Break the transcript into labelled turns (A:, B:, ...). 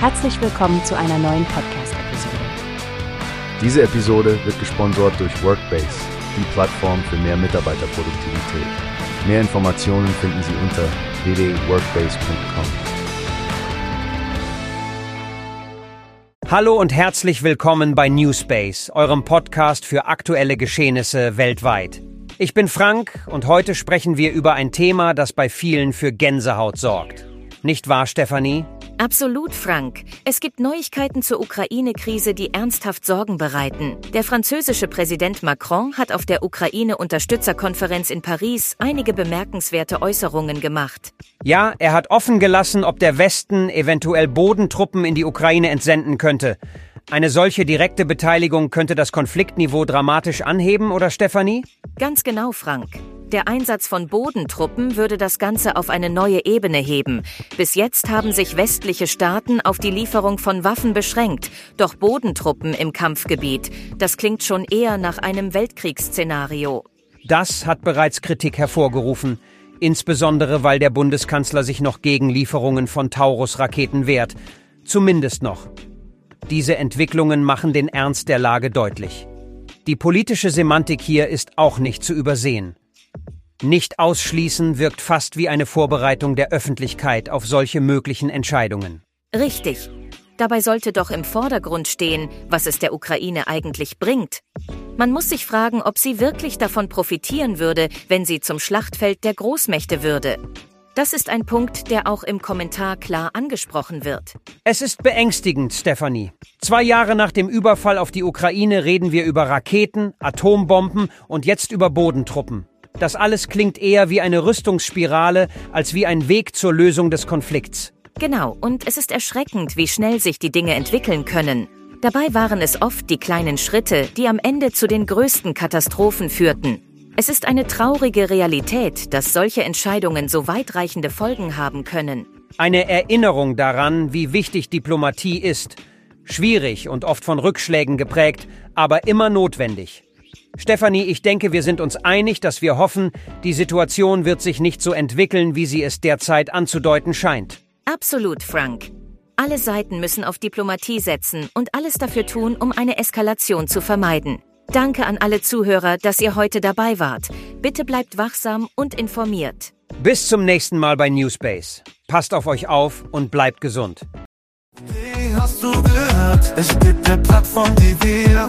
A: Herzlich willkommen zu einer neuen Podcast-Episode.
B: Diese Episode wird gesponsert durch Workbase, die Plattform für mehr Mitarbeiterproduktivität. Mehr Informationen finden Sie unter www.workbase.com.
C: Hallo und herzlich willkommen bei Newspace, eurem Podcast für aktuelle Geschehnisse weltweit. Ich bin Frank und heute sprechen wir über ein Thema, das bei vielen für Gänsehaut sorgt. Nicht wahr, Stefanie?
D: Absolut, Frank. Es gibt Neuigkeiten zur Ukraine-Krise, die ernsthaft Sorgen bereiten. Der französische Präsident Macron hat auf der Ukraine-Unterstützerkonferenz in Paris einige bemerkenswerte Äußerungen gemacht.
C: Ja, er hat offen gelassen, ob der Westen eventuell Bodentruppen in die Ukraine entsenden könnte. Eine solche direkte Beteiligung könnte das Konfliktniveau dramatisch anheben, oder Stefanie?
D: Ganz genau, Frank. Der Einsatz von Bodentruppen würde das Ganze auf eine neue Ebene heben. Bis jetzt haben sich westliche Staaten auf die Lieferung von Waffen beschränkt. Doch Bodentruppen im Kampfgebiet, das klingt schon eher nach einem Weltkriegsszenario.
C: Das hat bereits Kritik hervorgerufen, insbesondere weil der Bundeskanzler sich noch gegen Lieferungen von Taurus-Raketen wehrt. Zumindest noch. Diese Entwicklungen machen den Ernst der Lage deutlich. Die politische Semantik hier ist auch nicht zu übersehen. Nicht ausschließen wirkt fast wie eine Vorbereitung der Öffentlichkeit auf solche möglichen Entscheidungen.
D: Richtig. Dabei sollte doch im Vordergrund stehen, was es der Ukraine eigentlich bringt. Man muss sich fragen, ob sie wirklich davon profitieren würde, wenn sie zum Schlachtfeld der Großmächte würde. Das ist ein Punkt, der auch im Kommentar klar angesprochen wird.
C: Es ist beängstigend, Stefanie. Zwei Jahre nach dem Überfall auf die Ukraine reden wir über Raketen, Atombomben und jetzt über Bodentruppen. Das alles klingt eher wie eine Rüstungsspirale als wie ein Weg zur Lösung des Konflikts.
D: Genau, und es ist erschreckend, wie schnell sich die Dinge entwickeln können. Dabei waren es oft die kleinen Schritte, die am Ende zu den größten Katastrophen führten. Es ist eine traurige Realität, dass solche Entscheidungen so weitreichende Folgen haben können.
C: Eine Erinnerung daran, wie wichtig Diplomatie ist. Schwierig und oft von Rückschlägen geprägt, aber immer notwendig. Stefanie, ich denke, wir sind uns einig, dass wir hoffen, die Situation wird sich nicht so entwickeln, wie sie es derzeit anzudeuten scheint.
D: Absolut, Frank. Alle Seiten müssen auf Diplomatie setzen und alles dafür tun, um eine Eskalation zu vermeiden. Danke an alle Zuhörer, dass ihr heute dabei wart. Bitte bleibt wachsam und informiert.
C: Bis zum nächsten Mal bei Newspace. Passt auf euch auf und bleibt gesund.
E: Wie hast du gehört? Es gibt eine Plattform, die wir